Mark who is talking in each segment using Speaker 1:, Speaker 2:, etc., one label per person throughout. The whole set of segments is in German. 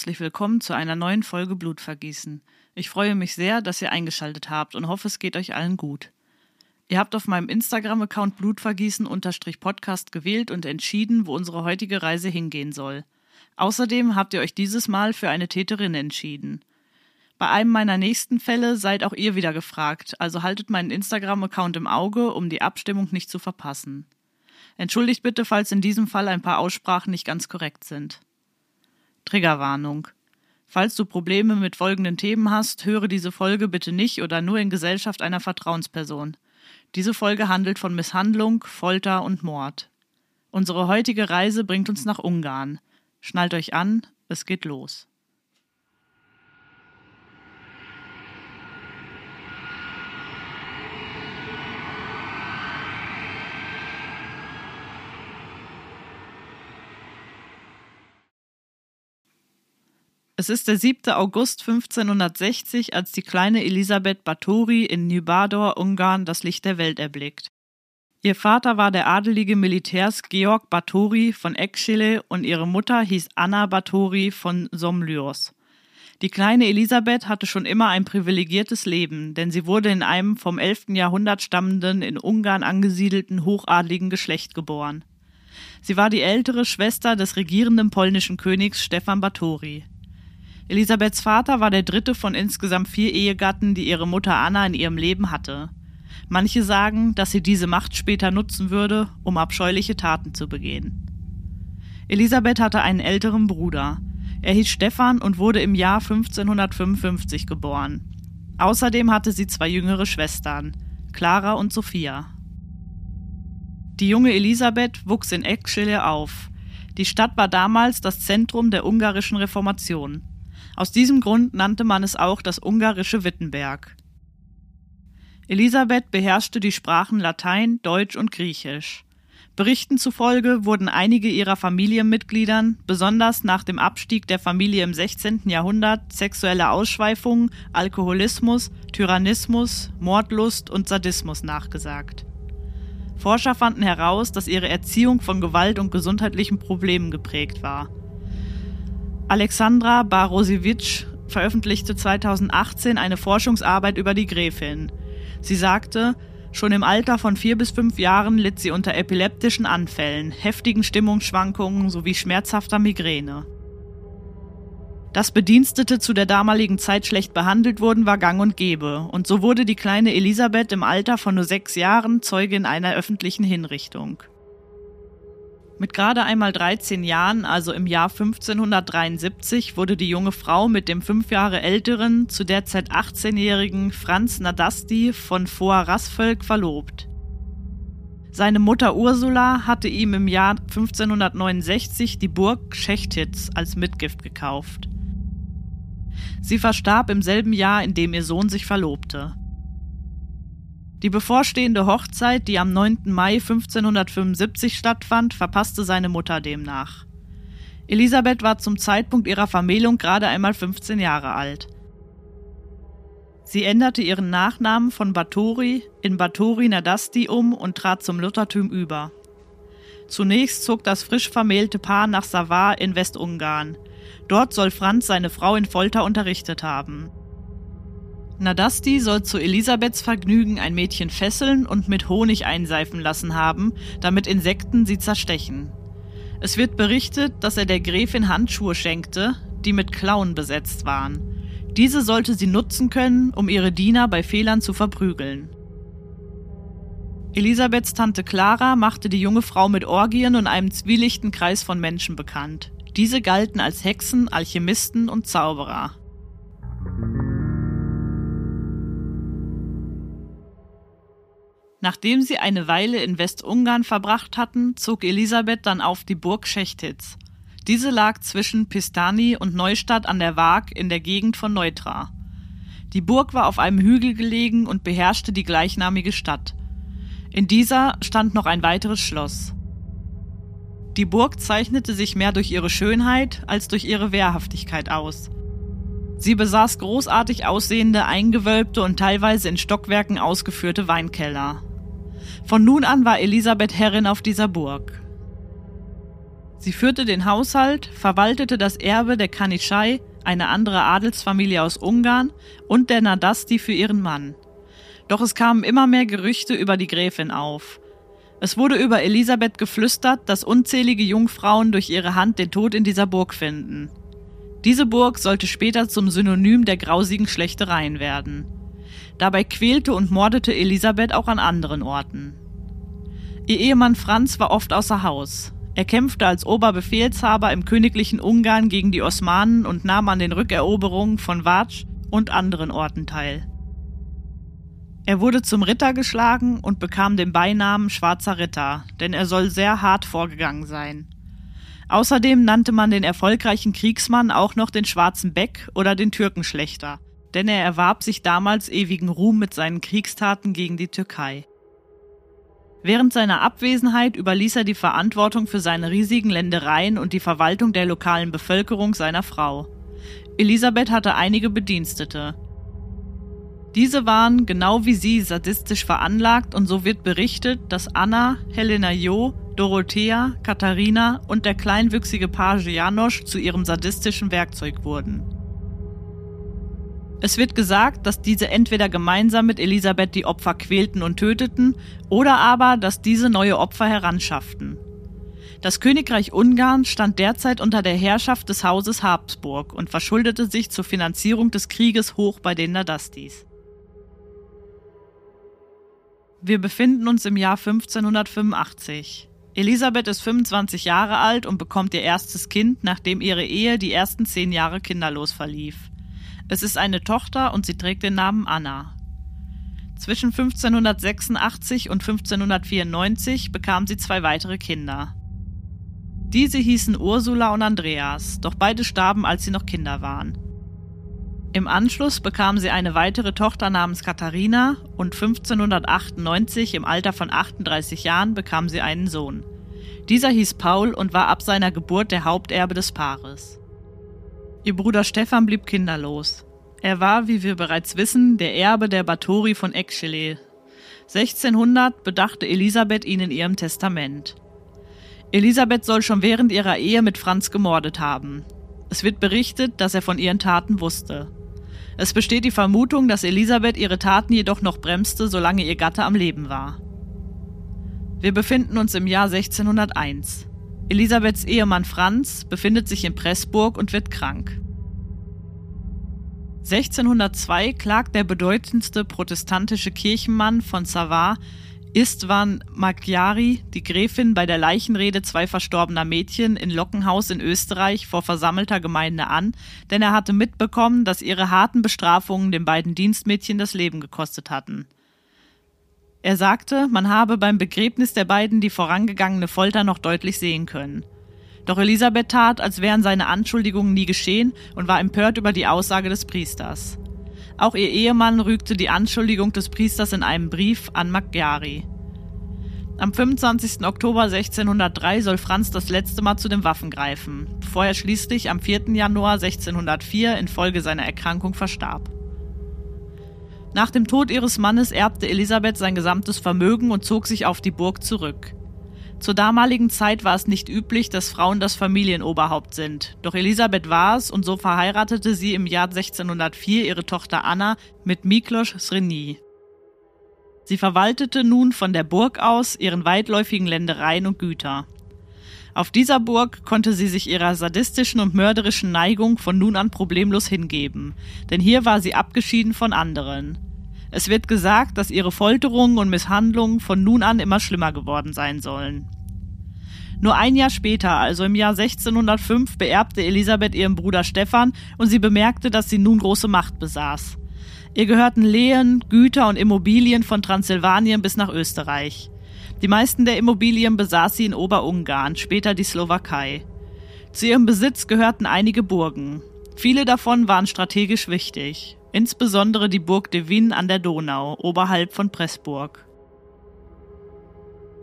Speaker 1: Herzlich willkommen zu einer neuen Folge Blutvergießen. Ich freue mich sehr, dass ihr eingeschaltet habt und hoffe, es geht euch allen gut. Ihr habt auf meinem Instagram-Account Blutvergießen-Podcast gewählt und entschieden, wo unsere heutige Reise hingehen soll. Außerdem habt ihr euch dieses Mal für eine Täterin entschieden. Bei einem meiner nächsten Fälle seid auch ihr wieder gefragt, also haltet meinen Instagram-Account im Auge, um die Abstimmung nicht zu verpassen. Entschuldigt bitte, falls in diesem Fall ein paar Aussprachen nicht ganz korrekt sind. Triggerwarnung. Falls du Probleme mit folgenden Themen hast, höre diese Folge bitte nicht oder nur in Gesellschaft einer Vertrauensperson. Diese Folge handelt von Misshandlung, Folter und Mord. Unsere heutige Reise bringt uns nach Ungarn. Schnallt euch an, es geht los. Es ist der 7. August 1560, als die kleine Elisabeth Báthory in Nybádor, Ungarn, das Licht der Welt erblickt. Ihr Vater war der adelige Militärs Georg Báthory von Ekschile und ihre Mutter hieß Anna Báthory von Somlyos. Die kleine Elisabeth hatte schon immer ein privilegiertes Leben, denn sie wurde in einem vom 11. Jahrhundert stammenden, in Ungarn angesiedelten hochadligen Geschlecht geboren. Sie war die ältere Schwester des regierenden polnischen Königs Stefan Báthory. Elisabeths Vater war der dritte von insgesamt vier Ehegatten, die ihre Mutter Anna in ihrem Leben hatte. Manche sagen, dass sie diese Macht später nutzen würde, um abscheuliche Taten zu begehen. Elisabeth hatte einen älteren Bruder. Er hieß Stefan und wurde im Jahr 1555 geboren. Außerdem hatte sie zwei jüngere Schwestern, Clara und Sophia. Die junge Elisabeth wuchs in Eckschille auf. Die Stadt war damals das Zentrum der ungarischen Reformation. Aus diesem Grund nannte man es auch das ungarische Wittenberg. Elisabeth beherrschte die Sprachen Latein, Deutsch und Griechisch. Berichten zufolge wurden einige ihrer Familienmitgliedern, besonders nach dem Abstieg der Familie im 16. Jahrhundert, sexuelle Ausschweifungen, Alkoholismus, Tyrannismus, Mordlust und Sadismus nachgesagt. Forscher fanden heraus, dass ihre Erziehung von Gewalt und gesundheitlichen Problemen geprägt war. Alexandra Barosiewicz veröffentlichte 2018 eine Forschungsarbeit über die Gräfin. Sie sagte, schon im Alter von vier bis fünf Jahren litt sie unter epileptischen Anfällen, heftigen Stimmungsschwankungen sowie schmerzhafter Migräne. Dass Bedienstete zu der damaligen Zeit schlecht behandelt wurden, war gang und gäbe, und so wurde die kleine Elisabeth im Alter von nur sechs Jahren Zeugin einer öffentlichen Hinrichtung. Mit gerade einmal 13 Jahren, also im Jahr 1573, wurde die junge Frau mit dem fünf Jahre älteren, zu der Zeit 18-jährigen Franz Nadasti von Foarasvölk verlobt. Seine Mutter Ursula hatte ihm im Jahr 1569 die Burg Schechtitz als Mitgift gekauft. Sie verstarb im selben Jahr, in dem ihr Sohn sich verlobte. Die bevorstehende Hochzeit, die am 9. Mai 1575 stattfand, verpasste seine Mutter demnach. Elisabeth war zum Zeitpunkt ihrer Vermählung gerade einmal 15 Jahre alt. Sie änderte ihren Nachnamen von Báthory in Báthory Nadasti um und trat zum Luthertum über. Zunächst zog das frisch vermählte Paar nach Savar in Westungarn. Dort soll Franz seine Frau in Folter unterrichtet haben. Nadasti soll zu Elisabeths Vergnügen ein Mädchen fesseln und mit Honig einseifen lassen haben, damit Insekten sie zerstechen. Es wird berichtet, dass er der Gräfin Handschuhe schenkte, die mit Klauen besetzt waren. Diese sollte sie nutzen können, um ihre Diener bei Fehlern zu verprügeln. Elisabeths Tante Clara machte die junge Frau mit Orgien und einem zwielichten Kreis von Menschen bekannt. Diese galten als Hexen, Alchemisten und Zauberer. Nachdem sie eine Weile in Westungarn verbracht hatten, zog Elisabeth dann auf die Burg Schechtitz. Diese lag zwischen Pistani und Neustadt an der Waag in der Gegend von Neutra. Die Burg war auf einem Hügel gelegen und beherrschte die gleichnamige Stadt. In dieser stand noch ein weiteres Schloss. Die Burg zeichnete sich mehr durch ihre Schönheit als durch ihre Wehrhaftigkeit aus. Sie besaß großartig aussehende, eingewölbte und teilweise in Stockwerken ausgeführte Weinkeller. Von nun an war Elisabeth Herrin auf dieser Burg. Sie führte den Haushalt, verwaltete das Erbe der Kanitschei, eine andere Adelsfamilie aus Ungarn, und der Nadasti für ihren Mann. Doch es kamen immer mehr Gerüchte über die Gräfin auf. Es wurde über Elisabeth geflüstert, dass unzählige Jungfrauen durch ihre Hand den Tod in dieser Burg finden. Diese Burg sollte später zum Synonym der grausigen Schlechtereien werden. Dabei quälte und mordete Elisabeth auch an anderen Orten. Ihr Ehemann Franz war oft außer Haus. Er kämpfte als Oberbefehlshaber im königlichen Ungarn gegen die Osmanen und nahm an den Rückeroberungen von Vatsch und anderen Orten teil. Er wurde zum Ritter geschlagen und bekam den Beinamen Schwarzer Ritter, denn er soll sehr hart vorgegangen sein. Außerdem nannte man den erfolgreichen Kriegsmann auch noch den Schwarzen Beck oder den Türkenschlechter, denn er erwarb sich damals ewigen Ruhm mit seinen Kriegstaten gegen die Türkei. Während seiner Abwesenheit überließ er die Verantwortung für seine riesigen Ländereien und die Verwaltung der lokalen Bevölkerung seiner Frau. Elisabeth hatte einige Bedienstete. Diese waren, genau wie sie, sadistisch veranlagt und so wird berichtet, dass Anna, Helena Jo, Dorothea, Katharina und der kleinwüchsige Page Janosch zu ihrem sadistischen Werkzeug wurden. Es wird gesagt, dass diese entweder gemeinsam mit Elisabeth die Opfer quälten und töteten oder aber, dass diese neue Opfer heranschafften. Das Königreich Ungarn stand derzeit unter der Herrschaft des Hauses Habsburg und verschuldete sich zur Finanzierung des Krieges hoch bei den Nadastis. Wir befinden uns im Jahr 1585. Elisabeth ist 25 Jahre alt und bekommt ihr erstes Kind, nachdem ihre Ehe die ersten zehn Jahre kinderlos verlief. Es ist eine Tochter und sie trägt den Namen Anna. Zwischen 1586 und 1594 bekam sie zwei weitere Kinder. Diese hießen Ursula und Andreas, doch beide starben, als sie noch Kinder waren. Im Anschluss bekam sie eine weitere Tochter namens Katharina und 1598 im Alter von 38 Jahren bekam sie einen Sohn. Dieser hieß Paul und war ab seiner Geburt der Haupterbe des Paares. Ihr Bruder Stefan blieb kinderlos. Er war, wie wir bereits wissen, der Erbe der Bathory von Eckschele. 1600 bedachte Elisabeth ihn in ihrem Testament. Elisabeth soll schon während ihrer Ehe mit Franz gemordet haben. Es wird berichtet, dass er von ihren Taten wusste. Es besteht die Vermutung, dass Elisabeth ihre Taten jedoch noch bremste, solange ihr Gatte am Leben war. Wir befinden uns im Jahr 1601. Elisabeths Ehemann Franz befindet sich in Pressburg und wird krank. 1602 klagt der bedeutendste protestantische Kirchenmann von Savard, Istvan Magyari, die Gräfin bei der Leichenrede zwei verstorbener Mädchen in Lockenhaus in Österreich vor versammelter Gemeinde an, denn er hatte mitbekommen, dass ihre harten Bestrafungen den beiden Dienstmädchen das Leben gekostet hatten. Er sagte, man habe beim Begräbnis der beiden die vorangegangene Folter noch deutlich sehen können. Doch Elisabeth tat, als wären seine Anschuldigungen nie geschehen und war empört über die Aussage des Priesters. Auch ihr Ehemann rügte die Anschuldigung des Priesters in einem Brief an Magyari. Am 25. Oktober 1603 soll Franz das letzte Mal zu den Waffen greifen, bevor er schließlich am 4. Januar 1604 infolge seiner Erkrankung verstarb. Nach dem Tod ihres Mannes erbte Elisabeth sein gesamtes Vermögen und zog sich auf die Burg zurück. Zur damaligen Zeit war es nicht üblich, dass Frauen das Familienoberhaupt sind. Doch Elisabeth war es und so verheiratete sie im Jahr 1604 ihre Tochter Anna mit Miklos Sreni. Sie verwaltete nun von der Burg aus ihren weitläufigen Ländereien und Güter. Auf dieser Burg konnte sie sich ihrer sadistischen und mörderischen Neigung von nun an problemlos hingeben, denn hier war sie abgeschieden von anderen. Es wird gesagt, dass ihre Folterungen und Misshandlungen von nun an immer schlimmer geworden sein sollen. Nur ein Jahr später, also im Jahr 1605, beerbte Elisabeth ihren Bruder Stefan und sie bemerkte, dass sie nun große Macht besaß. Ihr gehörten Lehen, Güter und Immobilien von Transsilvanien bis nach Österreich. Die meisten der Immobilien besaß sie in Oberungarn, später die Slowakei. Zu ihrem Besitz gehörten einige Burgen. Viele davon waren strategisch wichtig, insbesondere die Burg de Wien an der Donau, oberhalb von Pressburg.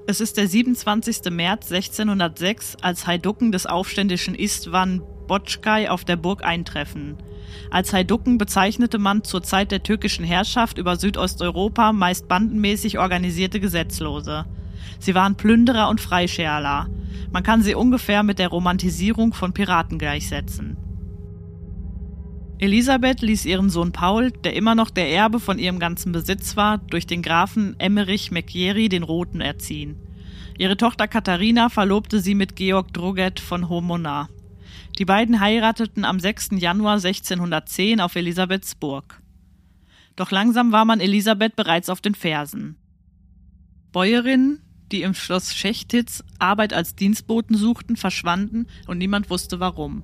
Speaker 1: Es ist der 27. März 1606, als Heiducken des aufständischen Istvan Botschkai auf der Burg eintreffen. Als Heiducken bezeichnete man zur Zeit der türkischen Herrschaft über Südosteuropa meist bandenmäßig organisierte Gesetzlose. Sie waren Plünderer und Freischärler. Man kann sie ungefähr mit der Romantisierung von Piraten gleichsetzen. Elisabeth ließ ihren Sohn Paul, der immer noch der Erbe von ihrem ganzen Besitz war, durch den Grafen Emmerich McGeary den Roten erziehen. Ihre Tochter Katharina verlobte sie mit Georg Droget von Homonar. Die beiden heirateten am 6. Januar 1610 auf Elisabeths Burg. Doch langsam war man Elisabeth bereits auf den Fersen. Bäuerinnen, die im Schloss Schechtitz Arbeit als Dienstboten suchten, verschwanden und niemand wusste warum.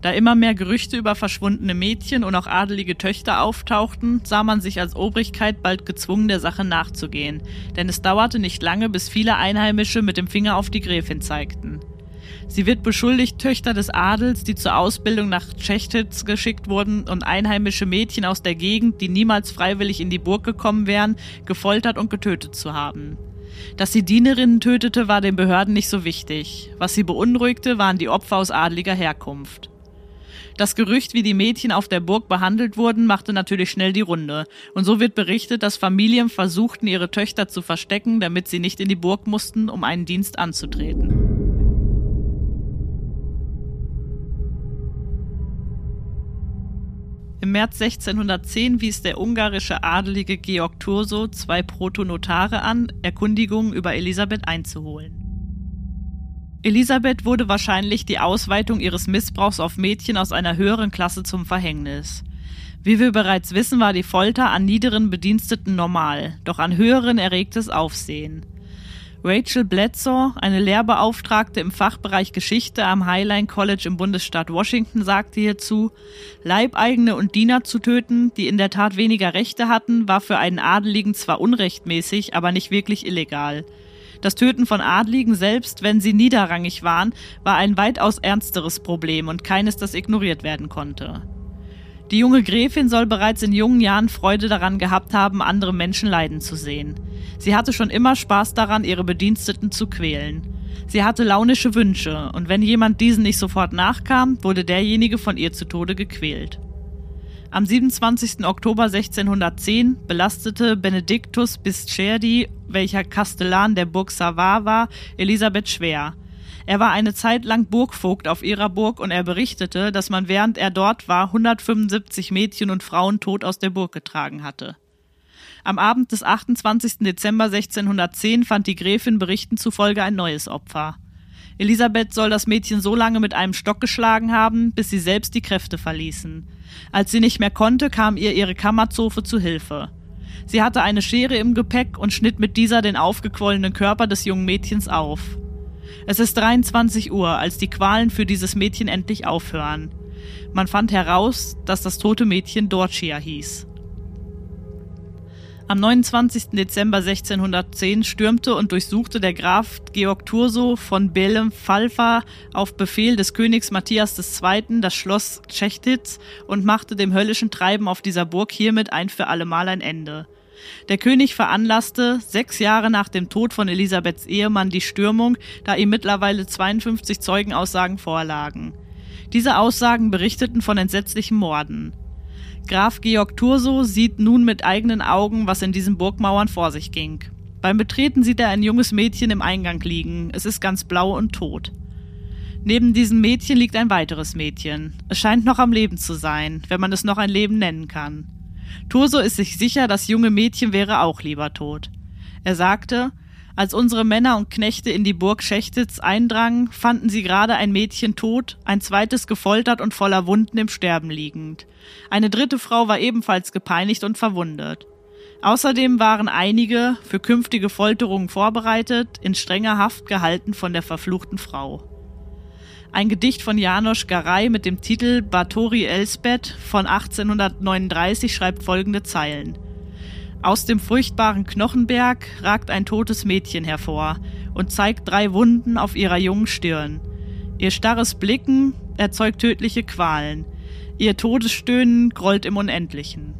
Speaker 1: Da immer mehr Gerüchte über verschwundene Mädchen und auch adelige Töchter auftauchten, sah man sich als Obrigkeit bald gezwungen, der Sache nachzugehen, denn es dauerte nicht lange, bis viele Einheimische mit dem Finger auf die Gräfin zeigten. Sie wird beschuldigt, Töchter des Adels, die zur Ausbildung nach Tschechtitz geschickt wurden und einheimische Mädchen aus der Gegend, die niemals freiwillig in die Burg gekommen wären, gefoltert und getötet zu haben. Dass sie Dienerinnen tötete, war den Behörden nicht so wichtig. Was sie beunruhigte, waren die Opfer aus adliger Herkunft. Das Gerücht, wie die Mädchen auf der Burg behandelt wurden, machte natürlich schnell die Runde. Und so wird berichtet, dass Familien versuchten, ihre Töchter zu verstecken, damit sie nicht in die Burg mussten, um einen Dienst anzutreten. März 1610 wies der ungarische Adelige Georg Thurso zwei Protonotare an, Erkundigungen über Elisabeth einzuholen. Elisabeth wurde wahrscheinlich die Ausweitung ihres Missbrauchs auf Mädchen aus einer höheren Klasse zum Verhängnis. Wie wir bereits wissen, war die Folter an niederen Bediensteten normal, doch an höheren erregte es Aufsehen. Rachel Bledsoe, eine Lehrbeauftragte im Fachbereich Geschichte am Highline College im Bundesstaat Washington, sagte hierzu, Leibeigene und Diener zu töten, die in der Tat weniger Rechte hatten, war für einen Adeligen zwar unrechtmäßig, aber nicht wirklich illegal. Das Töten von Adligen selbst, wenn sie niederrangig waren, war ein weitaus ernsteres Problem und keines, das ignoriert werden konnte. Die junge Gräfin soll bereits in jungen Jahren Freude daran gehabt haben, andere Menschen leiden zu sehen. Sie hatte schon immer Spaß daran, ihre Bediensteten zu quälen. Sie hatte launische Wünsche, und wenn jemand diesen nicht sofort nachkam, wurde derjenige von ihr zu Tode gequält. Am 27. Oktober 1610 belastete Benedictus Biscerdi, welcher Kastellan der Burg Savard war, Elisabeth schwer. Er war eine Zeit lang Burgvogt auf ihrer Burg und er berichtete, dass man während er dort war 175 Mädchen und Frauen tot aus der Burg getragen hatte. Am Abend des 28. Dezember 1610 fand die Gräfin Berichten zufolge ein neues Opfer. Elisabeth soll das Mädchen so lange mit einem Stock geschlagen haben, bis sie selbst die Kräfte verließen. Als sie nicht mehr konnte, kam ihr ihre Kammerzofe zu Hilfe. Sie hatte eine Schere im Gepäck und schnitt mit dieser den aufgequollenen Körper des jungen Mädchens auf. Es ist 23 Uhr, als die Qualen für dieses Mädchen endlich aufhören. Man fand heraus, dass das tote Mädchen Dorcia hieß. Am 29. Dezember 1610 stürmte und durchsuchte der Graf Georg Thurso von Belem-Falfa auf Befehl des Königs Matthias II. das Schloss Tschechtitz und machte dem höllischen Treiben auf dieser Burg hiermit ein für allemal ein Ende. Der König veranlasste sechs Jahre nach dem Tod von Elisabeths Ehemann die Stürmung, da ihm mittlerweile 52 Zeugenaussagen vorlagen. Diese Aussagen berichteten von entsetzlichen Morden. Graf Georg Thurso sieht nun mit eigenen Augen, was in diesen Burgmauern vor sich ging. Beim Betreten sieht er ein junges Mädchen im Eingang liegen. Es ist ganz blau und tot. Neben diesem Mädchen liegt ein weiteres Mädchen. Es scheint noch am Leben zu sein, wenn man es noch ein Leben nennen kann. Thurso ist sich sicher, das junge Mädchen wäre auch lieber tot. Er sagte, als unsere Männer und Knechte in die Burg Schechtitz eindrangen, fanden sie gerade ein Mädchen tot, ein zweites gefoltert und voller Wunden im Sterben liegend. Eine dritte Frau war ebenfalls gepeinigt und verwundet. Außerdem waren einige, für künftige Folterungen vorbereitet, in strenger Haft gehalten von der verfluchten Frau. Ein Gedicht von Janosch Garay mit dem Titel Batori Elsbeth von 1839 schreibt folgende Zeilen. Aus dem furchtbaren Knochenberg ragt ein totes Mädchen hervor und zeigt drei Wunden auf ihrer jungen Stirn. Ihr starres Blicken erzeugt tödliche Qualen. Ihr Todesstöhnen grollt im Unendlichen.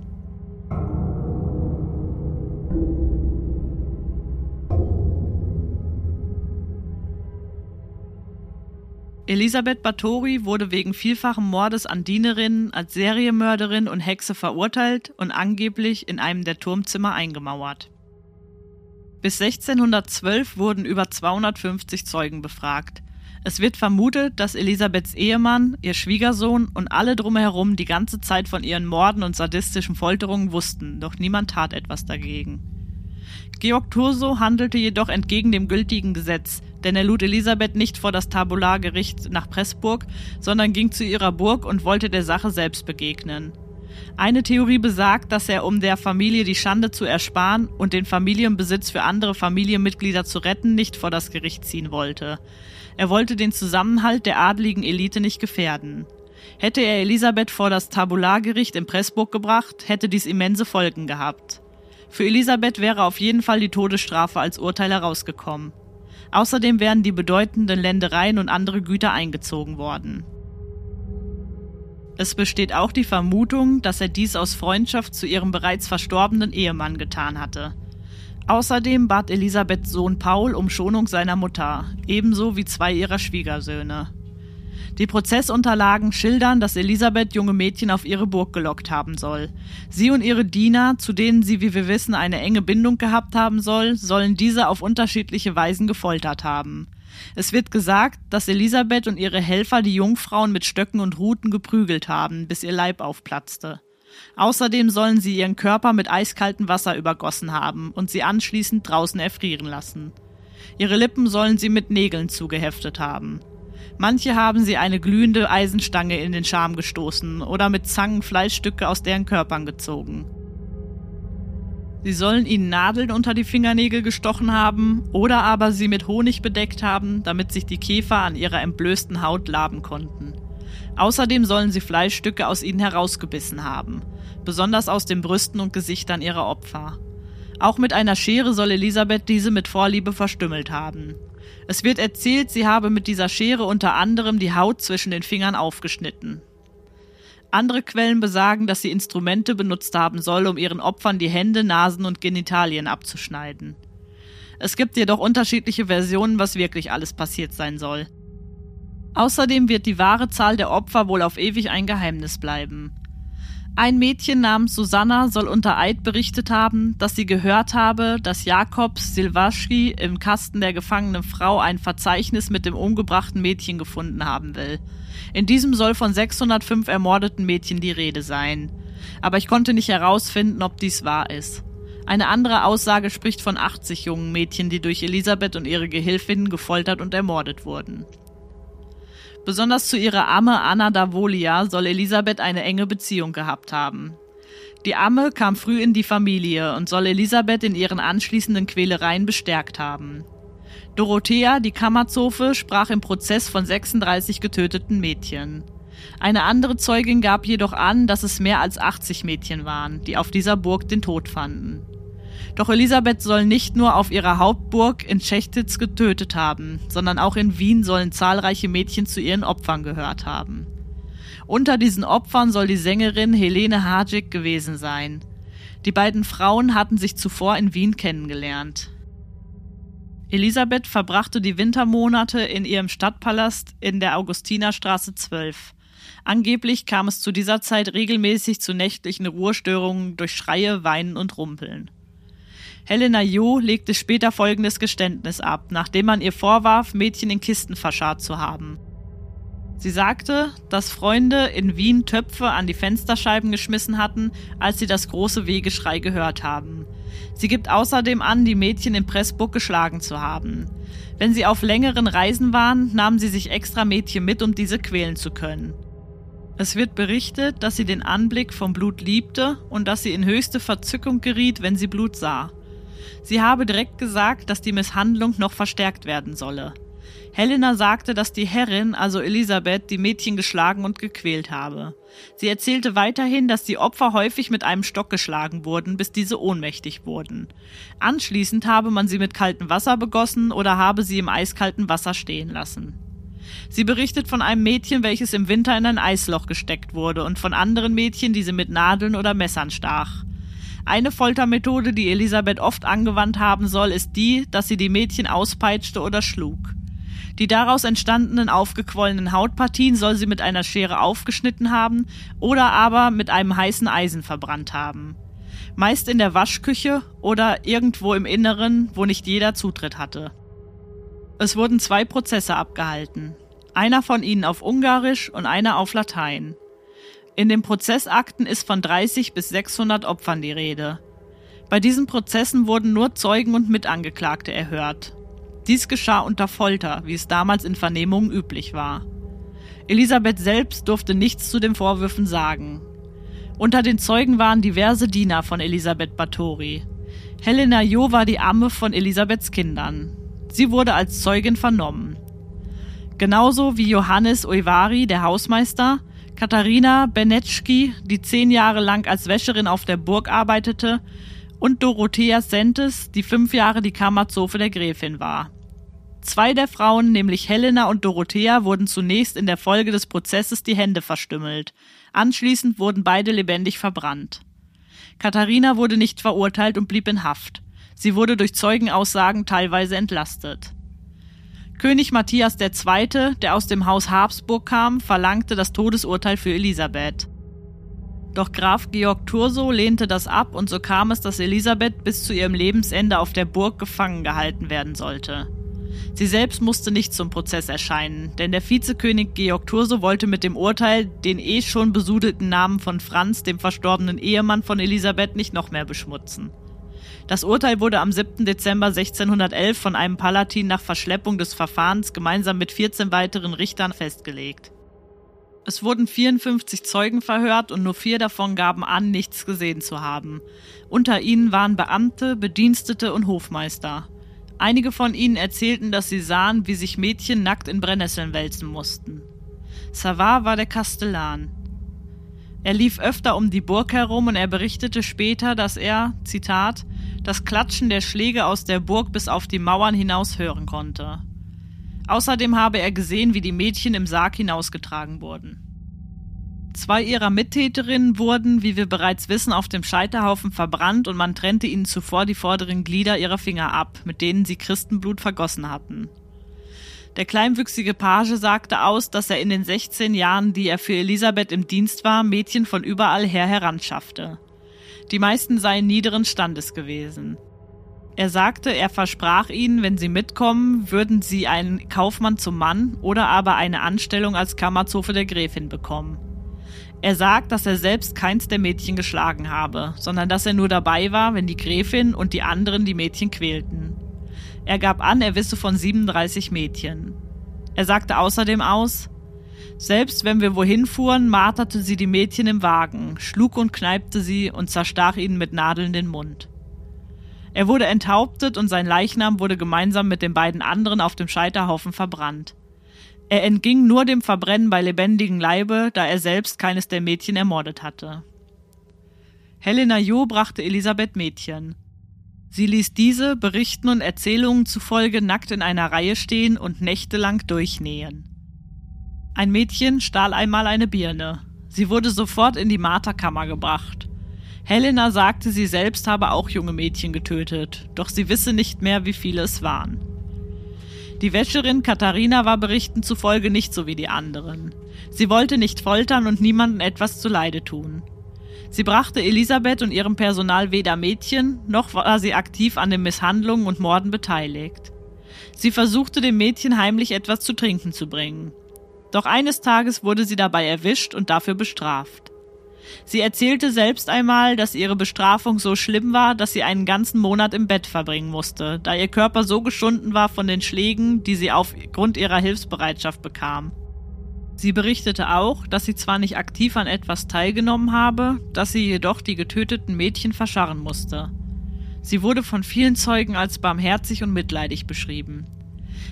Speaker 1: Elisabeth Bathory wurde wegen vielfachen Mordes an Dienerinnen als Serienmörderin und Hexe verurteilt und angeblich in einem der Turmzimmer eingemauert. Bis 1612 wurden über 250 Zeugen befragt. Es wird vermutet, dass Elisabeths Ehemann, ihr Schwiegersohn und alle drumherum die ganze Zeit von ihren Morden und sadistischen Folterungen wussten, doch niemand tat etwas dagegen. Georg Thurso handelte jedoch entgegen dem gültigen Gesetz, denn er lud Elisabeth nicht vor das Tabulargericht nach Pressburg, sondern ging zu ihrer Burg und wollte der Sache selbst begegnen. Eine Theorie besagt, dass er, um der Familie die Schande zu ersparen und den Familienbesitz für andere Familienmitglieder zu retten, nicht vor das Gericht ziehen wollte. Er wollte den Zusammenhalt der adligen Elite nicht gefährden. Hätte er Elisabeth vor das Tabulargericht in Pressburg gebracht, hätte dies immense Folgen gehabt. Für Elisabeth wäre auf jeden Fall die Todesstrafe als Urteil herausgekommen. Außerdem wären die bedeutenden Ländereien und andere Güter eingezogen worden. Es besteht auch die Vermutung, dass er dies aus Freundschaft zu ihrem bereits verstorbenen Ehemann getan hatte. Außerdem bat Elisabeths Sohn Paul um Schonung seiner Mutter, ebenso wie zwei ihrer Schwiegersöhne. Die Prozessunterlagen schildern, dass Elisabeth junge Mädchen auf ihre Burg gelockt haben soll. Sie und ihre Diener, zu denen sie, wie wir wissen, eine enge Bindung gehabt haben soll, sollen diese auf unterschiedliche Weisen gefoltert haben. Es wird gesagt, dass Elisabeth und ihre Helfer die Jungfrauen mit Stöcken und Ruten geprügelt haben, bis ihr Leib aufplatzte. Außerdem sollen sie ihren Körper mit eiskaltem Wasser übergossen haben und sie anschließend draußen erfrieren lassen. Ihre Lippen sollen sie mit Nägeln zugeheftet haben. Manche haben sie eine glühende Eisenstange in den Scham gestoßen oder mit Zangen Fleischstücke aus deren Körpern gezogen. Sie sollen ihnen Nadeln unter die Fingernägel gestochen haben oder aber sie mit Honig bedeckt haben, damit sich die Käfer an ihrer entblößten Haut laben konnten. Außerdem sollen sie Fleischstücke aus ihnen herausgebissen haben, besonders aus den Brüsten und Gesichtern ihrer Opfer. Auch mit einer Schere soll Elisabeth diese mit Vorliebe verstümmelt haben. Es wird erzählt, sie habe mit dieser Schere unter anderem die Haut zwischen den Fingern aufgeschnitten. Andere Quellen besagen, dass sie Instrumente benutzt haben soll, um ihren Opfern die Hände, Nasen und Genitalien abzuschneiden. Es gibt jedoch unterschiedliche Versionen, was wirklich alles passiert sein soll. Außerdem wird die wahre Zahl der Opfer wohl auf ewig ein Geheimnis bleiben. Ein Mädchen namens Susanna soll unter Eid berichtet haben, dass sie gehört habe, dass Jakobs Silvaschki im Kasten der gefangenen Frau ein Verzeichnis mit dem umgebrachten Mädchen gefunden haben will. In diesem soll von 605 ermordeten Mädchen die Rede sein. Aber ich konnte nicht herausfinden, ob dies wahr ist. Eine andere Aussage spricht von 80 jungen Mädchen, die durch Elisabeth und ihre Gehilfinnen gefoltert und ermordet wurden. Besonders zu ihrer Amme Anna Davolia soll Elisabeth eine enge Beziehung gehabt haben. Die Amme kam früh in die Familie und soll Elisabeth in ihren anschließenden Quälereien bestärkt haben. Dorothea, die Kammerzofe, sprach im Prozess von 36 getöteten Mädchen. Eine andere Zeugin gab jedoch an, dass es mehr als 80 Mädchen waren, die auf dieser Burg den Tod fanden. Doch Elisabeth soll nicht nur auf ihrer Hauptburg in Schechtitz getötet haben, sondern auch in Wien sollen zahlreiche Mädchen zu ihren Opfern gehört haben. Unter diesen Opfern soll die Sängerin Helene Hadjic gewesen sein. Die beiden Frauen hatten sich zuvor in Wien kennengelernt. Elisabeth verbrachte die Wintermonate in ihrem Stadtpalast in der Augustinerstraße 12. Angeblich kam es zu dieser Zeit regelmäßig zu nächtlichen Ruhestörungen durch Schreie, Weinen und Rumpeln. Helena Jo legte später folgendes Geständnis ab, nachdem man ihr vorwarf, Mädchen in Kisten verscharrt zu haben. Sie sagte, dass Freunde in Wien Töpfe an die Fensterscheiben geschmissen hatten, als sie das große Wehgeschrei gehört haben. Sie gibt außerdem an, die Mädchen in Pressburg geschlagen zu haben. Wenn sie auf längeren Reisen waren, nahmen sie sich extra Mädchen mit, um diese quälen zu können. Es wird berichtet, dass sie den Anblick vom Blut liebte und dass sie in höchste Verzückung geriet, wenn sie Blut sah. Sie habe direkt gesagt, dass die Misshandlung noch verstärkt werden solle. Helena sagte, dass die Herrin, also Elisabeth, die Mädchen geschlagen und gequält habe. Sie erzählte weiterhin, dass die Opfer häufig mit einem Stock geschlagen wurden, bis diese ohnmächtig wurden. Anschließend habe man sie mit kaltem Wasser begossen oder habe sie im eiskalten Wasser stehen lassen. Sie berichtet von einem Mädchen, welches im Winter in ein Eisloch gesteckt wurde und von anderen Mädchen, die sie mit Nadeln oder Messern stach. Eine Foltermethode, die Elisabeth oft angewandt haben soll, ist die, dass sie die Mädchen auspeitschte oder schlug. Die daraus entstandenen aufgequollenen Hautpartien soll sie mit einer Schere aufgeschnitten haben oder aber mit einem heißen Eisen verbrannt haben. meist in der Waschküche oder irgendwo im Inneren, wo nicht jeder Zutritt hatte. Es wurden zwei Prozesse abgehalten, einer von ihnen auf Ungarisch und einer auf Latein. In den Prozessakten ist von 30 bis 600 Opfern die Rede. Bei diesen Prozessen wurden nur Zeugen und Mitangeklagte erhört. Dies geschah unter Folter, wie es damals in Vernehmungen üblich war. Elisabeth selbst durfte nichts zu den Vorwürfen sagen. Unter den Zeugen waren diverse Diener von Elisabeth Bathory. Helena Jo war die Amme von Elisabeths Kindern. Sie wurde als Zeugin vernommen. Genauso wie Johannes Oivari, der Hausmeister, Katharina Benetschki, die zehn Jahre lang als Wäscherin auf der Burg arbeitete, und Dorothea Sentes, die fünf Jahre die Kammerzofe der Gräfin war. Zwei der Frauen, nämlich Helena und Dorothea, wurden zunächst in der Folge des Prozesses die Hände verstümmelt. Anschließend wurden beide lebendig verbrannt. Katharina wurde nicht verurteilt und blieb in Haft. Sie wurde durch Zeugenaussagen teilweise entlastet. König Matthias II., der aus dem Haus Habsburg kam, verlangte das Todesurteil für Elisabeth. Doch Graf Georg Thurso lehnte das ab und so kam es, dass Elisabeth bis zu ihrem Lebensende auf der Burg gefangen gehalten werden sollte. Sie selbst musste nicht zum Prozess erscheinen, denn der Vizekönig Georg Thurso wollte mit dem Urteil den eh schon besudelten Namen von Franz, dem verstorbenen Ehemann von Elisabeth, nicht noch mehr beschmutzen. Das Urteil wurde am 7. Dezember 1611 von einem Palatin nach Verschleppung des Verfahrens gemeinsam mit 14 weiteren Richtern festgelegt. Es wurden 54 Zeugen verhört und nur vier davon gaben an, nichts gesehen zu haben. Unter ihnen waren Beamte, Bedienstete und Hofmeister. Einige von ihnen erzählten, dass sie sahen, wie sich Mädchen nackt in Brennnesseln wälzen mussten. Savard war der Kastellan. Er lief öfter um die Burg herum und er berichtete später, dass er, Zitat, das Klatschen der Schläge aus der Burg bis auf die Mauern hinaus hören konnte. Außerdem habe er gesehen, wie die Mädchen im Sarg hinausgetragen wurden. Zwei ihrer Mittäterinnen wurden, wie wir bereits wissen, auf dem Scheiterhaufen verbrannt und man trennte ihnen zuvor die vorderen Glieder ihrer Finger ab, mit denen sie Christenblut vergossen hatten. Der kleinwüchsige Page sagte aus, dass er in den 16 Jahren, die er für Elisabeth im Dienst war, Mädchen von überall her heranschaffte. Die meisten seien niederen Standes gewesen. Er sagte, er versprach ihnen, wenn sie mitkommen, würden sie einen Kaufmann zum Mann oder aber eine Anstellung als Kammerzofe der Gräfin bekommen. Er sagt, dass er selbst keins der Mädchen geschlagen habe, sondern dass er nur dabei war, wenn die Gräfin und die anderen die Mädchen quälten. Er gab an, er wisse von 37 Mädchen. Er sagte außerdem aus, selbst wenn wir wohin fuhren, marterte sie die Mädchen im Wagen, schlug und kneipte sie und zerstach ihnen mit Nadeln den Mund. Er wurde enthauptet und sein Leichnam wurde gemeinsam mit den beiden anderen auf dem Scheiterhaufen verbrannt. Er entging nur dem Verbrennen bei lebendigem Leibe, da er selbst keines der Mädchen ermordet hatte. Helena Jo brachte Elisabeth Mädchen. Sie ließ diese Berichten und Erzählungen zufolge nackt in einer Reihe stehen und nächtelang durchnähen. Ein Mädchen stahl einmal eine Birne. Sie wurde sofort in die Marterkammer gebracht. Helena sagte, sie selbst habe auch junge Mädchen getötet, doch sie wisse nicht mehr, wie viele es waren. Die Wäscherin Katharina war Berichten zufolge nicht so wie die anderen. Sie wollte nicht foltern und niemandem etwas zuleide tun. Sie brachte Elisabeth und ihrem Personal weder Mädchen, noch war sie aktiv an den Misshandlungen und Morden beteiligt. Sie versuchte dem Mädchen heimlich etwas zu trinken zu bringen. Doch eines Tages wurde sie dabei erwischt und dafür bestraft. Sie erzählte selbst einmal, dass ihre Bestrafung so schlimm war, dass sie einen ganzen Monat im Bett verbringen musste, da ihr Körper so geschunden war von den Schlägen, die sie aufgrund ihrer Hilfsbereitschaft bekam. Sie berichtete auch, dass sie zwar nicht aktiv an etwas teilgenommen habe, dass sie jedoch die getöteten Mädchen verscharren musste. Sie wurde von vielen Zeugen als barmherzig und mitleidig beschrieben.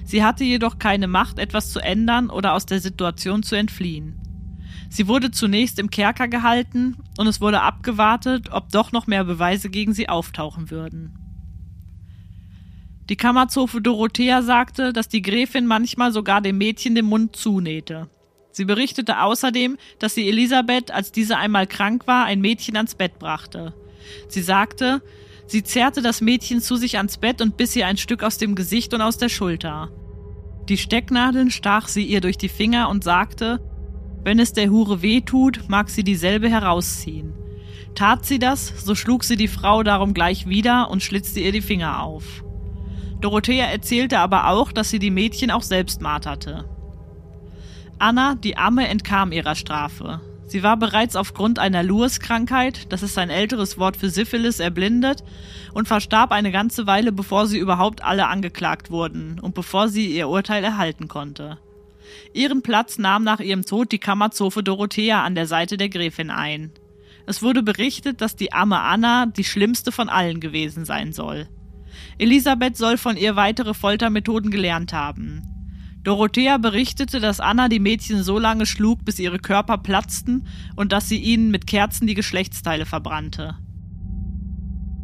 Speaker 1: Sie hatte jedoch keine Macht, etwas zu ändern oder aus der Situation zu entfliehen. Sie wurde zunächst im Kerker gehalten und es wurde abgewartet, ob doch noch mehr Beweise gegen sie auftauchen würden. Die Kammerzofe Dorothea sagte, dass die Gräfin manchmal sogar dem Mädchen den Mund zunähte. Sie berichtete außerdem, dass sie Elisabeth, als diese einmal krank war, ein Mädchen ans Bett brachte. Sie sagte, sie zerrte das Mädchen zu sich ans Bett und biss ihr ein Stück aus dem Gesicht und aus der Schulter. Die Stecknadeln stach sie ihr durch die Finger und sagte, wenn es der Hure weh tut, mag sie dieselbe herausziehen. Tat sie das, so schlug sie die Frau darum gleich wieder und schlitzte ihr die Finger auf. Dorothea erzählte aber auch, dass sie die Mädchen auch selbst marterte. Anna, die Amme, entkam ihrer Strafe. Sie war bereits aufgrund einer Lewis-Krankheit, das ist ein älteres Wort für Syphilis, erblindet und verstarb eine ganze Weile, bevor sie überhaupt alle angeklagt wurden und bevor sie ihr Urteil erhalten konnte. Ihren Platz nahm nach ihrem Tod die Kammerzofe Dorothea an der Seite der Gräfin ein. Es wurde berichtet, dass die Amme Anna die schlimmste von allen gewesen sein soll. Elisabeth soll von ihr weitere Foltermethoden gelernt haben. Dorothea berichtete, dass Anna die Mädchen so lange schlug, bis ihre Körper platzten und dass sie ihnen mit Kerzen die Geschlechtsteile verbrannte.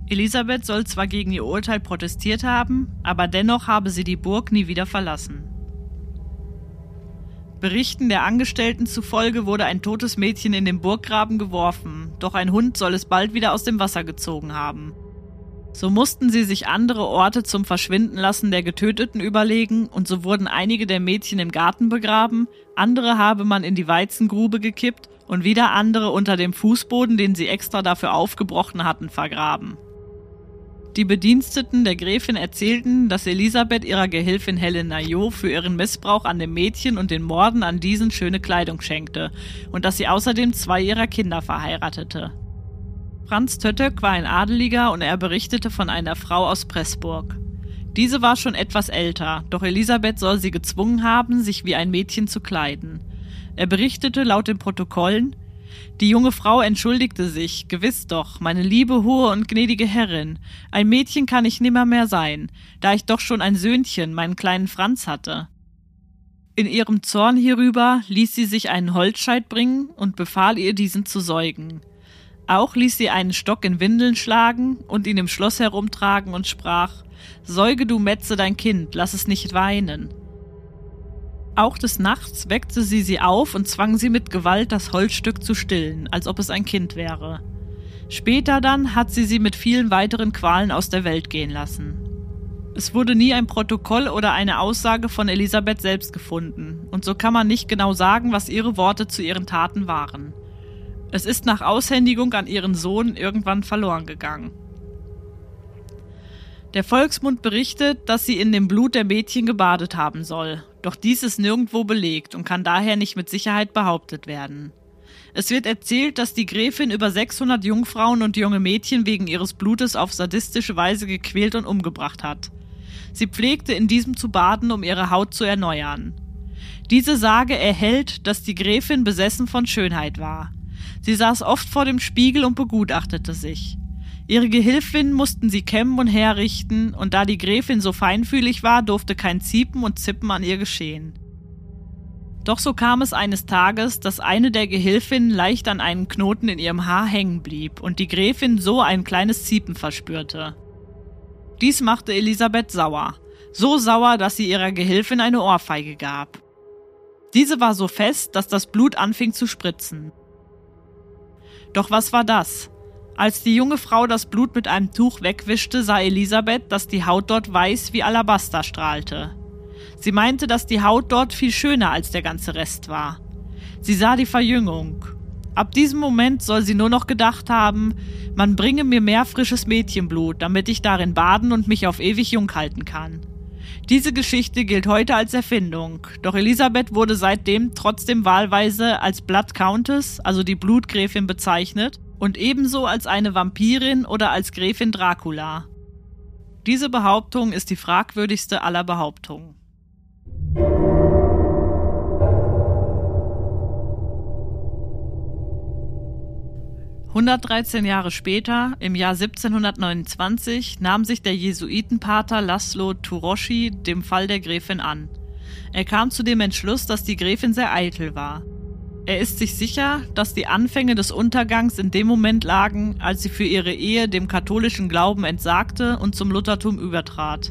Speaker 1: Elisabeth soll zwar gegen ihr Urteil protestiert haben, aber dennoch habe sie die Burg nie wieder verlassen. Berichten der Angestellten zufolge wurde ein totes Mädchen in den Burggraben geworfen, doch ein Hund soll es bald wieder aus dem Wasser gezogen haben. So mussten sie sich andere Orte zum Verschwindenlassen der Getöteten überlegen, und so wurden einige der Mädchen im Garten begraben, andere habe man in die Weizengrube gekippt und wieder andere unter dem Fußboden, den sie extra dafür aufgebrochen hatten, vergraben. Die Bediensteten der Gräfin erzählten, dass Elisabeth ihrer Gehilfin Helena Jo für ihren Missbrauch an dem Mädchen und den Morden an diesen schöne Kleidung schenkte und dass sie außerdem zwei ihrer Kinder verheiratete. Franz Töttöck war ein Adeliger und er berichtete von einer Frau aus Pressburg. Diese war schon etwas älter, doch Elisabeth soll sie gezwungen haben, sich wie ein Mädchen zu kleiden. Er berichtete laut den Protokollen, die junge Frau entschuldigte sich, gewiss doch, meine liebe, hohe und gnädige Herrin, ein Mädchen kann ich nimmermehr sein, da ich doch schon ein Söhnchen, meinen kleinen Franz hatte. In ihrem Zorn hierüber ließ sie sich einen Holzscheit bringen und befahl ihr, diesen zu säugen. Auch ließ sie einen Stock in Windeln schlagen und ihn im Schloss herumtragen und sprach, Säuge du Metze dein Kind, lass es nicht weinen. Auch des Nachts weckte sie sie auf und zwang sie mit Gewalt, das Holzstück zu stillen, als ob es ein Kind wäre. Später dann hat sie sie mit vielen weiteren Qualen aus der Welt gehen lassen. Es wurde nie ein Protokoll oder eine Aussage von Elisabeth selbst gefunden, und so kann man nicht genau sagen, was ihre Worte zu ihren Taten waren. Es ist nach Aushändigung an ihren Sohn irgendwann verloren gegangen. Der Volksmund berichtet, dass sie in dem Blut der Mädchen gebadet haben soll, doch dies ist nirgendwo belegt und kann daher nicht mit Sicherheit behauptet werden. Es wird erzählt, dass die Gräfin über 600 Jungfrauen und junge Mädchen wegen ihres Blutes auf sadistische Weise gequält und umgebracht hat. Sie pflegte in diesem zu baden, um ihre Haut zu erneuern. Diese Sage erhält, dass die Gräfin besessen von Schönheit war. Sie saß oft vor dem Spiegel und begutachtete sich. Ihre Gehilfin mussten sie kämmen und herrichten, und da die Gräfin so feinfühlig war, durfte kein Ziepen und Zippen an ihr geschehen. Doch so kam es eines Tages, dass eine der Gehilfinnen leicht an einem Knoten in ihrem Haar hängen blieb und die Gräfin so ein kleines Ziepen verspürte. Dies machte Elisabeth sauer, so sauer, dass sie ihrer Gehilfin eine Ohrfeige gab. Diese war so fest, dass das Blut anfing zu spritzen. Doch was war das? Als die junge Frau das Blut mit einem Tuch wegwischte, sah Elisabeth, dass die Haut dort weiß wie Alabaster strahlte. Sie meinte, dass die Haut dort viel schöner als der ganze Rest war. Sie sah die Verjüngung. Ab diesem Moment soll sie nur noch gedacht haben, man bringe mir mehr frisches Mädchenblut, damit ich darin baden und mich auf ewig jung halten kann. Diese Geschichte gilt heute als Erfindung, doch Elisabeth wurde seitdem trotzdem wahlweise als Blood Countess, also die Blutgräfin, bezeichnet und ebenso als eine Vampirin oder als Gräfin Dracula. Diese Behauptung ist die fragwürdigste aller Behauptungen. Hundertdreizehn Jahre später, im Jahr 1729, nahm sich der Jesuitenpater Laszlo Turoschi dem Fall der Gräfin an. Er kam zu dem Entschluss, dass die Gräfin sehr eitel war. Er ist sich sicher, dass die Anfänge des Untergangs in dem Moment lagen, als sie für ihre Ehe dem katholischen Glauben entsagte und zum Luthertum übertrat.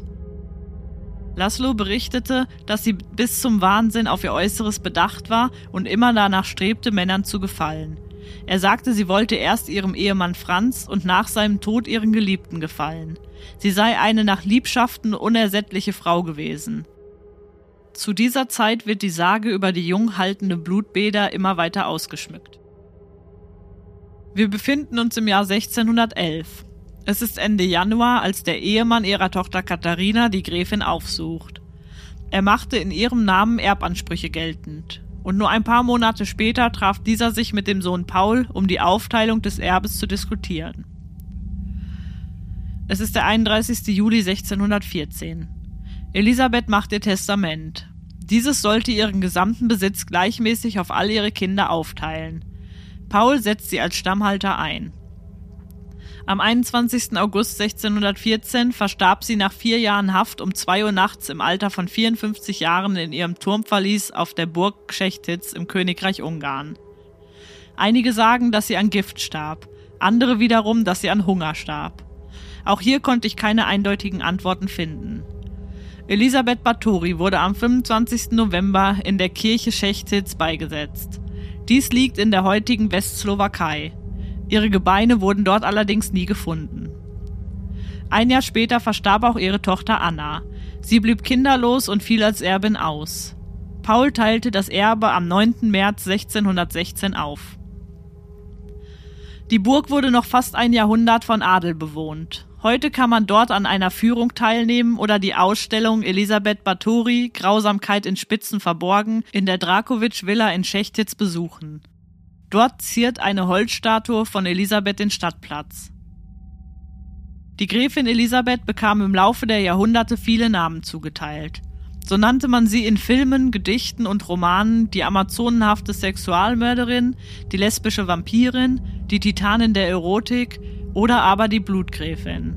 Speaker 1: Laszlo berichtete, dass sie bis zum Wahnsinn auf ihr Äußeres bedacht war und immer danach strebte, Männern zu gefallen. Er sagte, sie wollte erst ihrem Ehemann Franz und nach seinem Tod ihren Geliebten gefallen. Sie sei eine nach Liebschaften unersättliche Frau gewesen. Zu dieser Zeit wird die Sage über die jung haltende Blutbäder immer weiter ausgeschmückt. Wir befinden uns im Jahr 1611. Es ist Ende Januar, als der Ehemann ihrer Tochter Katharina die Gräfin aufsucht. Er machte in ihrem Namen Erbansprüche geltend. Und nur ein paar Monate später traf dieser sich mit dem Sohn Paul, um die Aufteilung des Erbes zu diskutieren. Es ist der 31. Juli 1614. Elisabeth macht ihr Testament. Dieses sollte ihren gesamten Besitz gleichmäßig auf all ihre Kinder aufteilen. Paul setzt sie als Stammhalter ein. Am 21. August 1614 verstarb sie nach vier Jahren Haft um zwei Uhr nachts im Alter von 54 Jahren in ihrem Turmverlies auf der Burg Schechtitz im Königreich Ungarn. Einige sagen, dass sie an Gift starb, andere wiederum, dass sie an Hunger starb. Auch hier konnte ich keine eindeutigen Antworten finden. Elisabeth Báthory wurde am 25. November in der Kirche Schechtitz beigesetzt. Dies liegt in der heutigen Westslowakei. Ihre Gebeine wurden dort allerdings nie gefunden. Ein Jahr später verstarb auch ihre Tochter Anna. Sie blieb kinderlos und fiel als Erbin aus. Paul teilte das Erbe am 9. März 1616 auf. Die Burg wurde noch fast ein Jahrhundert von Adel bewohnt. Heute kann man dort an einer Führung teilnehmen oder die Ausstellung Elisabeth Báthory Grausamkeit in Spitzen verborgen in der Drakowitsch Villa in Schechtitz besuchen. Dort ziert eine Holzstatue von Elisabeth den Stadtplatz. Die Gräfin Elisabeth bekam im Laufe der Jahrhunderte viele Namen zugeteilt. So nannte man sie in Filmen, Gedichten und Romanen die amazonenhafte Sexualmörderin, die lesbische Vampirin, die Titanin der Erotik oder aber die Blutgräfin.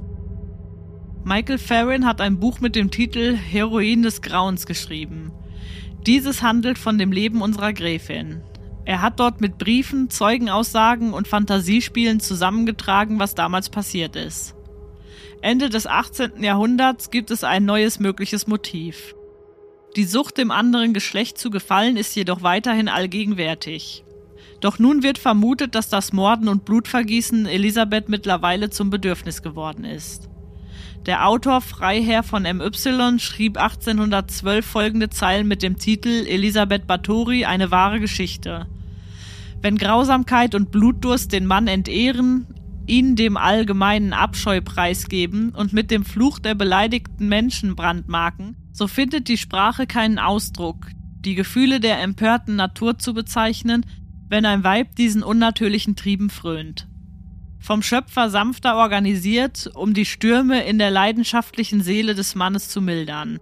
Speaker 1: Michael Farron hat ein Buch mit dem Titel Heroin des Grauens geschrieben. Dieses handelt von dem Leben unserer Gräfin. Er hat dort mit Briefen, Zeugenaussagen und Fantasiespielen zusammengetragen, was damals passiert ist. Ende des 18. Jahrhunderts gibt es ein neues mögliches Motiv. Die Sucht dem anderen Geschlecht zu gefallen ist jedoch weiterhin allgegenwärtig. Doch nun wird vermutet, dass das Morden und Blutvergießen Elisabeth mittlerweile zum Bedürfnis geworden ist. Der Autor Freiherr von MY schrieb 1812 folgende Zeilen mit dem Titel Elisabeth Báthory eine wahre Geschichte. Wenn Grausamkeit und Blutdurst den Mann entehren, ihn dem allgemeinen Abscheu preisgeben und mit dem Fluch der beleidigten Menschen brandmarken, so findet die Sprache keinen Ausdruck, die Gefühle der empörten Natur zu bezeichnen, wenn ein Weib diesen unnatürlichen Trieben frönt. Vom Schöpfer sanfter organisiert, um die Stürme in der leidenschaftlichen Seele des Mannes zu mildern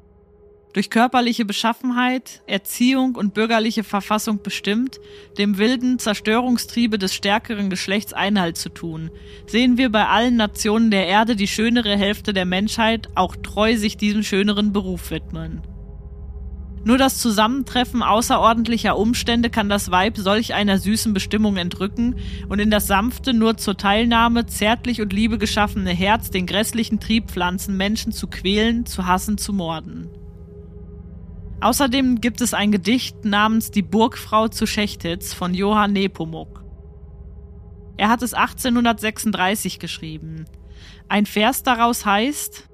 Speaker 1: durch körperliche Beschaffenheit, Erziehung und bürgerliche Verfassung bestimmt, dem wilden Zerstörungstriebe des stärkeren Geschlechts Einhalt zu tun, sehen wir bei allen Nationen der Erde die schönere Hälfte der Menschheit auch treu sich diesem schöneren Beruf widmen. Nur das Zusammentreffen außerordentlicher Umstände kann das Weib solch einer süßen Bestimmung entrücken und in das sanfte, nur zur Teilnahme, zärtlich und Liebe geschaffene Herz den grässlichen Trieb pflanzen, Menschen zu quälen, zu hassen, zu morden. Außerdem gibt es ein Gedicht namens Die Burgfrau zu Schechtitz von Johann Nepomuk. Er hat es 1836 geschrieben. Ein Vers daraus heißt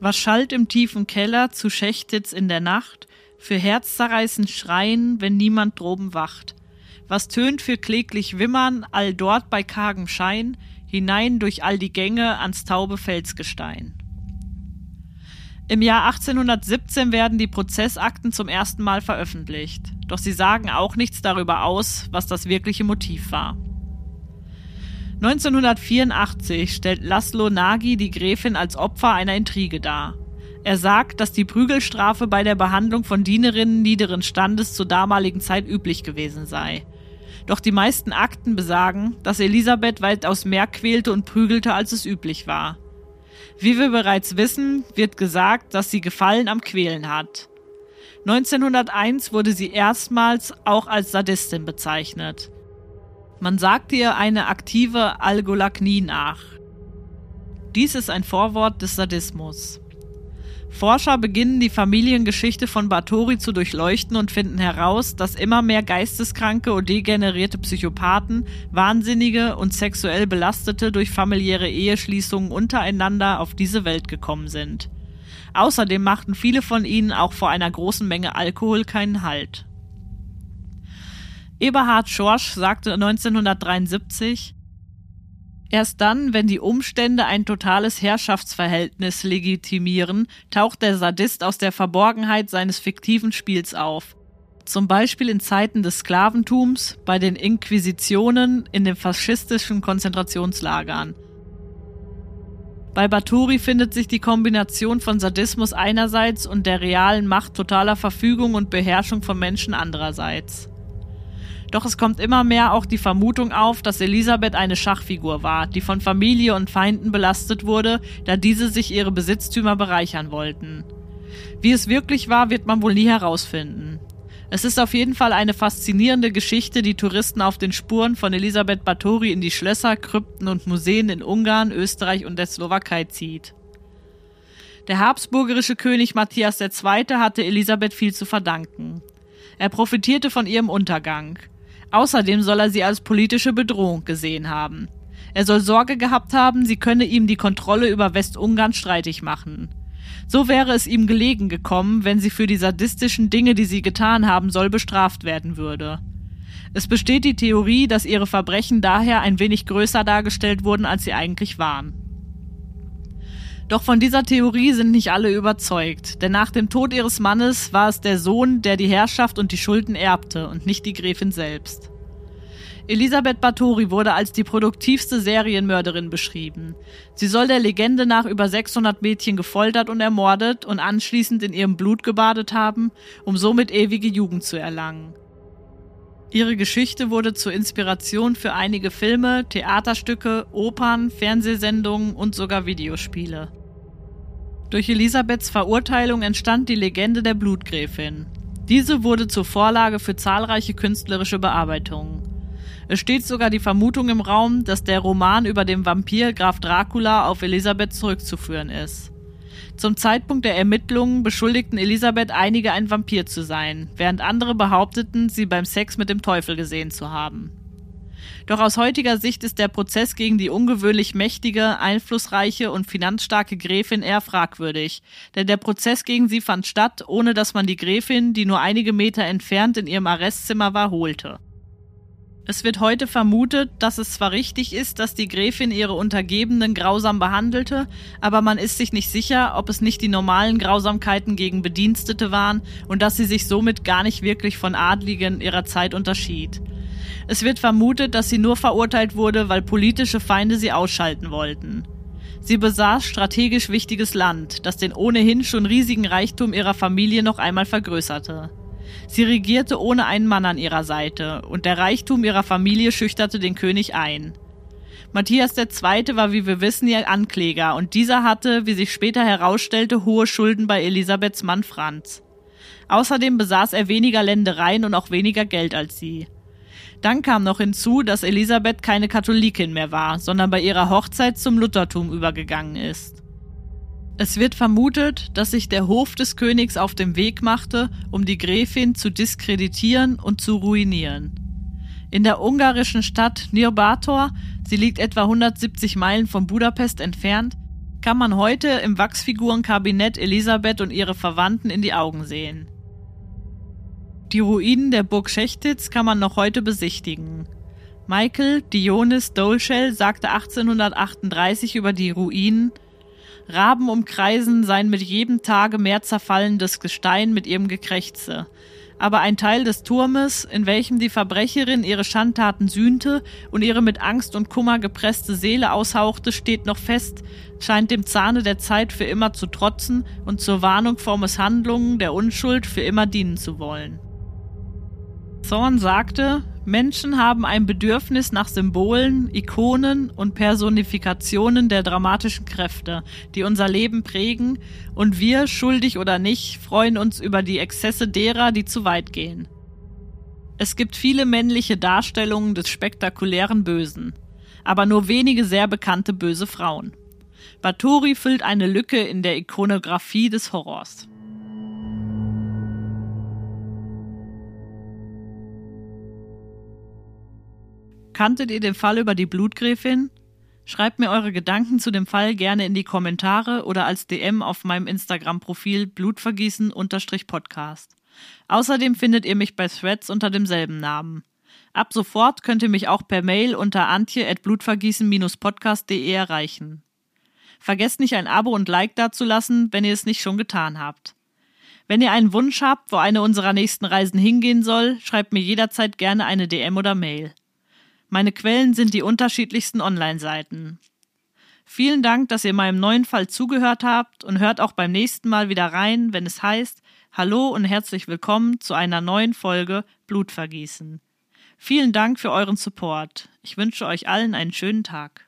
Speaker 1: Was schallt im tiefen Keller zu Schechtitz in der Nacht, für herzzerreißend Schreien, wenn niemand droben wacht? Was tönt für kläglich Wimmern, all dort bei kargem Schein, hinein durch all die Gänge ans taube Felsgestein? Im Jahr 1817 werden die Prozessakten zum ersten Mal veröffentlicht, doch sie sagen auch nichts darüber aus, was das wirkliche Motiv war. 1984 stellt Laszlo Nagy die Gräfin als Opfer einer Intrige dar. Er sagt, dass die Prügelstrafe bei der Behandlung von Dienerinnen niederen Standes zur damaligen Zeit üblich gewesen sei. Doch die meisten Akten besagen, dass Elisabeth weitaus mehr quälte und prügelte, als es üblich war. Wie wir bereits wissen, wird gesagt, dass sie Gefallen am Quälen hat. 1901 wurde sie erstmals auch als Sadistin bezeichnet. Man sagt ihr eine aktive Algolagnie nach. Dies ist ein Vorwort des Sadismus. Forscher beginnen die Familiengeschichte von Báthory zu durchleuchten und finden heraus, dass immer mehr geisteskranke und degenerierte Psychopathen, Wahnsinnige und sexuell Belastete durch familiäre Eheschließungen untereinander auf diese Welt gekommen sind. Außerdem machten viele von ihnen auch vor einer großen Menge Alkohol keinen Halt. Eberhard Schorsch sagte 1973, Erst dann, wenn die Umstände ein totales Herrschaftsverhältnis legitimieren, taucht der Sadist aus der Verborgenheit seines fiktiven Spiels auf. Zum Beispiel in Zeiten des Sklaventums, bei den Inquisitionen, in den faschistischen Konzentrationslagern. Bei Baturi findet sich die Kombination von Sadismus einerseits und der realen Macht totaler Verfügung und Beherrschung von Menschen andererseits. Doch es kommt immer mehr auch die Vermutung auf, dass Elisabeth eine Schachfigur war, die von Familie und Feinden belastet wurde, da diese sich ihre Besitztümer bereichern wollten. Wie es wirklich war, wird man wohl nie herausfinden. Es ist auf jeden Fall eine faszinierende Geschichte, die Touristen auf den Spuren von Elisabeth Báthory in die Schlösser, Krypten und Museen in Ungarn, Österreich und der Slowakei zieht. Der habsburgerische König Matthias II. hatte Elisabeth viel zu verdanken. Er profitierte von ihrem Untergang. Außerdem soll er sie als politische Bedrohung gesehen haben. Er soll Sorge gehabt haben, sie könne ihm die Kontrolle über Westungarn streitig machen. So wäre es ihm gelegen gekommen, wenn sie für die sadistischen Dinge, die sie getan haben soll, bestraft werden würde. Es besteht die Theorie, dass ihre Verbrechen daher ein wenig größer dargestellt wurden, als sie eigentlich waren. Doch von dieser Theorie sind nicht alle überzeugt, denn nach dem Tod ihres Mannes war es der Sohn, der die Herrschaft und die Schulden erbte und nicht die Gräfin selbst. Elisabeth Báthory wurde als die produktivste Serienmörderin beschrieben. Sie soll der Legende nach über 600 Mädchen gefoltert und ermordet und anschließend in ihrem Blut gebadet haben, um somit ewige Jugend zu erlangen. Ihre Geschichte wurde zur Inspiration für einige Filme, Theaterstücke, Opern, Fernsehsendungen und sogar Videospiele. Durch Elisabeths Verurteilung entstand die Legende der Blutgräfin. Diese wurde zur Vorlage für zahlreiche künstlerische Bearbeitungen. Es steht sogar die Vermutung im Raum, dass der Roman über den Vampir Graf Dracula auf Elisabeth zurückzuführen ist. Zum Zeitpunkt der Ermittlungen beschuldigten Elisabeth einige ein Vampir zu sein, während andere behaupteten, sie beim Sex mit dem Teufel gesehen zu haben. Doch aus heutiger Sicht ist der Prozess gegen die ungewöhnlich mächtige, einflussreiche und finanzstarke Gräfin eher fragwürdig, denn der Prozess gegen sie fand statt, ohne dass man die Gräfin, die nur einige Meter entfernt in ihrem Arrestzimmer war, holte. Es wird heute vermutet, dass es zwar richtig ist, dass die Gräfin ihre Untergebenen grausam behandelte, aber man ist sich nicht sicher, ob es nicht die normalen Grausamkeiten gegen Bedienstete waren und dass sie sich somit gar nicht wirklich von Adligen ihrer Zeit unterschied. Es wird vermutet, dass sie nur verurteilt wurde, weil politische Feinde sie ausschalten wollten. Sie besaß strategisch wichtiges Land, das den ohnehin schon riesigen Reichtum ihrer Familie noch einmal vergrößerte. Sie regierte ohne einen Mann an ihrer Seite, und der Reichtum ihrer Familie schüchterte den König ein. Matthias II. war, wie wir wissen, ihr Ankläger, und dieser hatte, wie sich später herausstellte, hohe Schulden bei Elisabeths Mann Franz. Außerdem besaß er weniger Ländereien und auch weniger Geld als sie. Dann kam noch hinzu, dass Elisabeth keine Katholikin mehr war, sondern bei ihrer Hochzeit zum Luthertum übergegangen ist. Es wird vermutet, dass sich der Hof des Königs auf den Weg machte, um die Gräfin zu diskreditieren und zu ruinieren. In der ungarischen Stadt Nirbator, sie liegt etwa 170 Meilen von Budapest entfernt, kann man heute im Wachsfigurenkabinett Elisabeth und ihre Verwandten in die Augen sehen. Die Ruinen der Burg Schechtitz kann man noch heute besichtigen. Michael Dionis Dolschel sagte 1838 über die Ruinen, Raben umkreisen sein mit jedem Tage mehr zerfallendes Gestein mit ihrem Gekrächze. Aber ein Teil des Turmes, in welchem die Verbrecherin ihre Schandtaten sühnte und ihre mit Angst und Kummer gepresste Seele aushauchte, steht noch fest, scheint dem Zahne der Zeit für immer zu trotzen und zur Warnung vor Misshandlungen der Unschuld für immer dienen zu wollen. Thorne sagte, Menschen haben ein Bedürfnis nach Symbolen, Ikonen und Personifikationen der dramatischen Kräfte, die unser Leben prägen, und wir, schuldig oder nicht, freuen uns über die Exzesse derer, die zu weit gehen. Es gibt viele männliche Darstellungen des spektakulären Bösen, aber nur wenige sehr bekannte böse Frauen. Bathory füllt eine Lücke in der Ikonografie des Horrors. Kanntet ihr den Fall über die Blutgräfin? Schreibt mir eure Gedanken zu dem Fall gerne in die Kommentare oder als DM auf meinem Instagram-Profil blutvergießen-podcast. Außerdem findet ihr mich bei Threads unter demselben Namen. Ab sofort könnt ihr mich auch per Mail unter antje.blutvergießen-podcast.de erreichen. Vergesst nicht ein Abo und Like dazulassen, wenn ihr es nicht schon getan habt. Wenn ihr einen Wunsch habt, wo eine unserer nächsten Reisen hingehen soll, schreibt mir jederzeit gerne eine DM oder Mail. Meine Quellen sind die unterschiedlichsten Online-Seiten. Vielen Dank, dass ihr meinem neuen Fall zugehört habt und hört auch beim nächsten Mal wieder rein, wenn es heißt Hallo und herzlich willkommen zu einer neuen Folge Blutvergießen. Vielen Dank für euren Support. Ich wünsche euch allen einen schönen Tag.